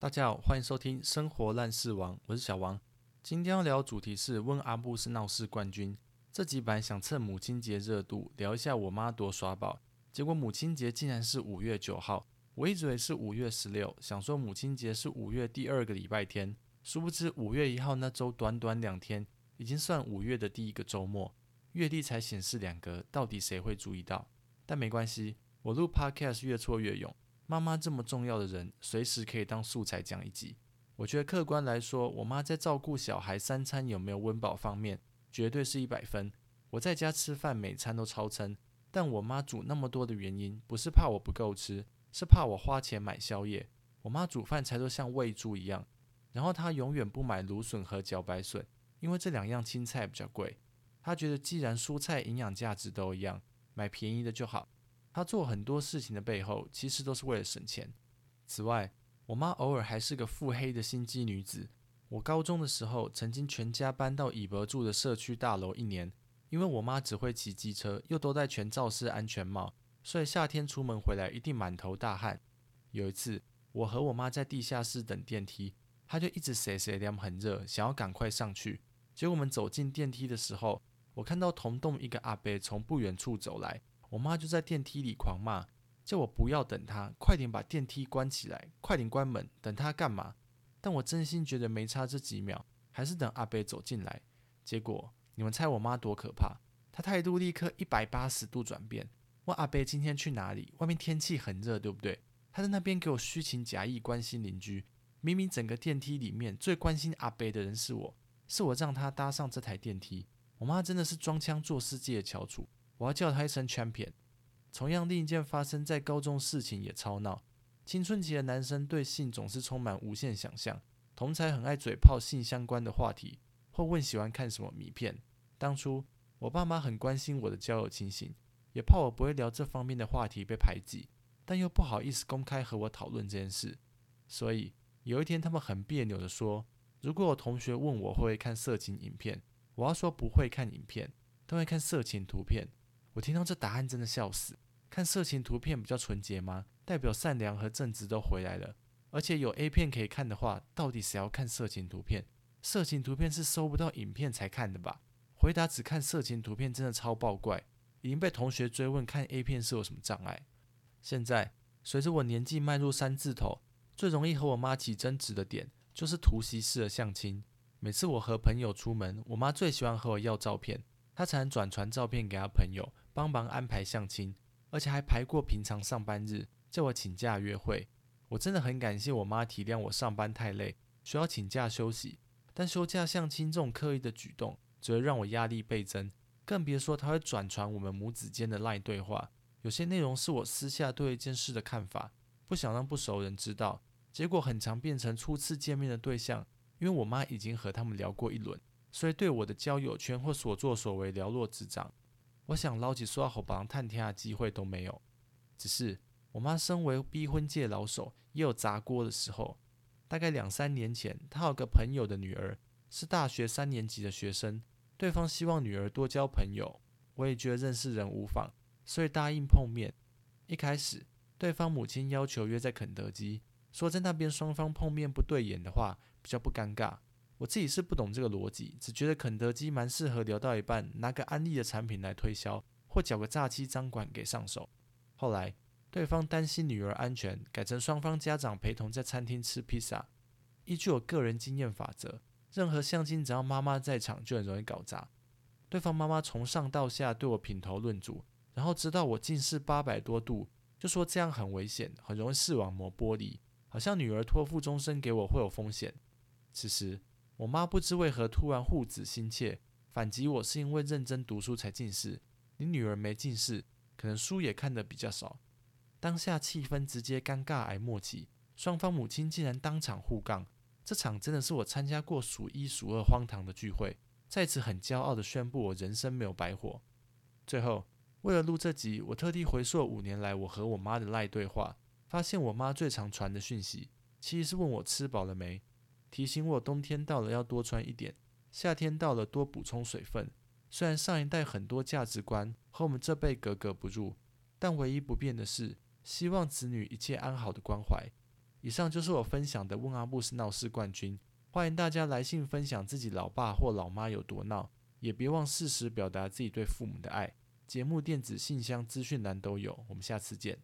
大家好，欢迎收听《生活烂事王》，我是小王。今天要聊的主题是问阿布是闹事冠军。这集本来想趁母亲节热度聊一下我妈多耍宝，结果母亲节竟然是五月九号，我一直以为是五月十六，想说母亲节是五月第二个礼拜天，殊不知五月一号那周短短两天，已经算五月的第一个周末，月历才显示两格，到底谁会注意到？但没关系，我录 Podcast 越挫越勇。妈妈这么重要的人，随时可以当素材讲一集。我觉得客观来说，我妈在照顾小孩三餐有没有温饱方面，绝对是一百分。我在家吃饭每餐都超撑，但我妈煮那么多的原因，不是怕我不够吃，是怕我花钱买宵夜。我妈煮饭才都像喂猪一样，然后她永远不买芦笋和茭白笋，因为这两样青菜比较贵。她觉得既然蔬菜营养价值都一样，买便宜的就好。他做很多事情的背后，其实都是为了省钱。此外，我妈偶尔还是个腹黑的心机女子。我高中的时候，曾经全家搬到乙伯住的社区大楼一年，因为我妈只会骑机车，又都戴全罩式安全帽，所以夏天出门回来一定满头大汗。有一次，我和我妈在地下室等电梯，她就一直谁谁凉很热，想要赶快上去。结果我们走进电梯的时候，我看到同栋一个阿伯从不远处走来。我妈就在电梯里狂骂，叫我不要等她，快点把电梯关起来，快点关门，等她干嘛？但我真心觉得没差这几秒，还是等阿贝走进来。结果你们猜我妈多可怕？她态度立刻一百八十度转变，问阿贝今天去哪里？外面天气很热，对不对？她在那边给我虚情假意关心邻居，明明整个电梯里面最关心阿贝的人是我，是我让她搭上这台电梯。我妈真的是装腔作势界的翘楚。我要叫他一声 champion。同样，另一件发生在高中事情也超闹。青春期的男生对性总是充满无限想象，同才很爱嘴炮性相关的话题，或问喜欢看什么迷片。当初我爸妈很关心我的交友情形，也怕我不会聊这方面的话题被排挤，但又不好意思公开和我讨论这件事。所以有一天，他们很别扭的说，如果我同学问我会不会看色情影片，我要说不会看影片，都会看色情图片。我听到这答案真的笑死。看色情图片比较纯洁吗？代表善良和正直都回来了。而且有 A 片可以看的话，到底谁要看色情图片？色情图片是搜不到影片才看的吧？回答只看色情图片真的超爆怪。已经被同学追问看 A 片是有什么障碍。现在随着我年纪迈入三字头，最容易和我妈起争执的点就是图袭式的相亲。每次我和朋友出门，我妈最喜欢和我要照片，她才能转传照片给她朋友。帮忙安排相亲，而且还排过平常上班日，叫我请假约会。我真的很感谢我妈体谅我上班太累，需要请假休息。但休假相亲这种刻意的举动，只会让我压力倍增。更别说她会转传我们母子间的赖对话，有些内容是我私下对一件事的看法，不想让不熟人知道。结果很常变成初次见面的对象，因为我妈已经和他们聊过一轮，所以对我的交友圈或所作所为了若指掌。我想捞起说好帮探听的机会都没有，只是我妈身为逼婚界老手，也有砸锅的时候。大概两三年前，她有个朋友的女儿是大学三年级的学生，对方希望女儿多交朋友，我也觉得认识人无妨，所以答应碰面。一开始，对方母亲要求约在肯德基，说在那边双方碰面不对眼的话，比较不尴尬。我自己是不懂这个逻辑，只觉得肯德基蛮适合聊到一半拿个安利的产品来推销，或缴个诈欺赃款给上手。后来对方担心女儿安全，改成双方家长陪同在餐厅吃披萨。依据我个人经验法则，任何相亲只要妈妈在场就很容易搞砸。对方妈妈从上到下对我品头论足，然后知道我近视八百多度，就说这样很危险，很容易视网膜剥离，好像女儿托付终身给我会有风险。此时。我妈不知为何突然护子心切，反击我是因为认真读书才近视。你女儿没近视，可能书也看得比较少。当下气氛直接尴尬而默契，双方母亲竟然当场互杠。这场真的是我参加过数一数二荒唐的聚会，在此很骄傲地宣布我人生没有白活。最后，为了录这集，我特地回溯五年来我和我妈的赖对话，发现我妈最常传的讯息，其实是问我吃饱了没。提醒我冬天到了要多穿一点，夏天到了多补充水分。虽然上一代很多价值观和我们这辈格格不入，但唯一不变的是希望子女一切安好的关怀。以上就是我分享的问阿布是闹事冠军，欢迎大家来信分享自己老爸或老妈有多闹，也别忘适时表达自己对父母的爱。节目电子信箱资讯栏都有，我们下次见。